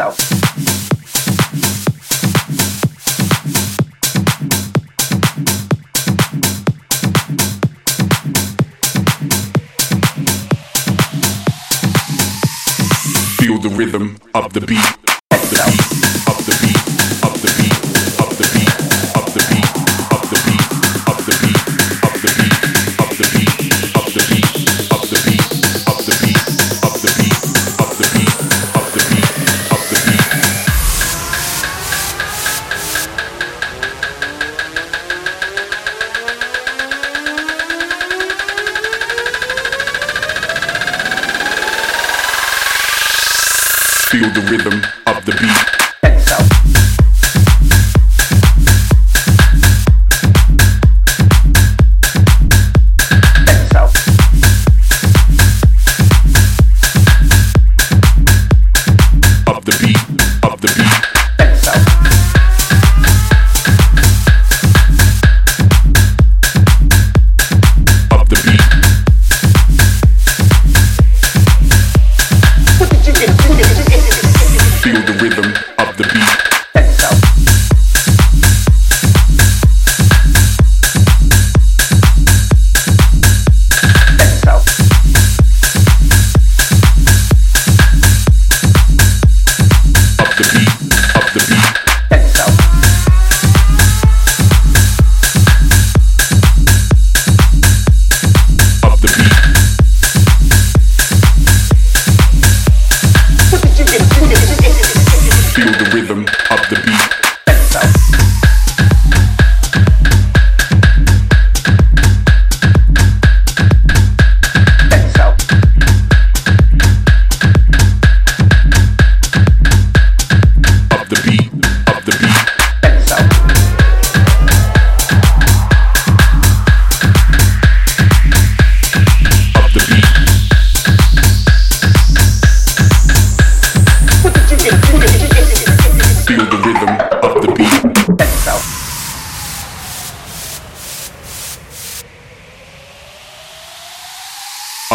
yourself. Feel the rhythm of the beat. feel the rhythm of the beat.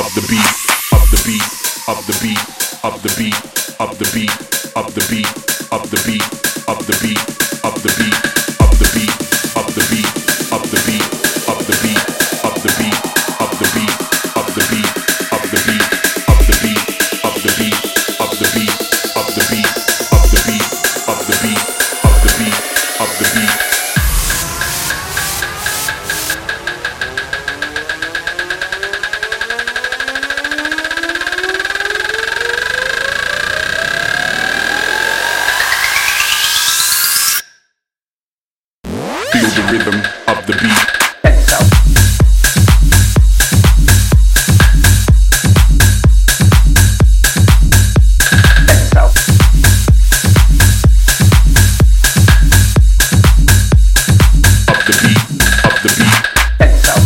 up the beat, up the beat, up the beat, up the beat, up the beat, up the beat, up the beat, up the beat, up the beat. the rhythm of the beat. Up the beat, up the beat,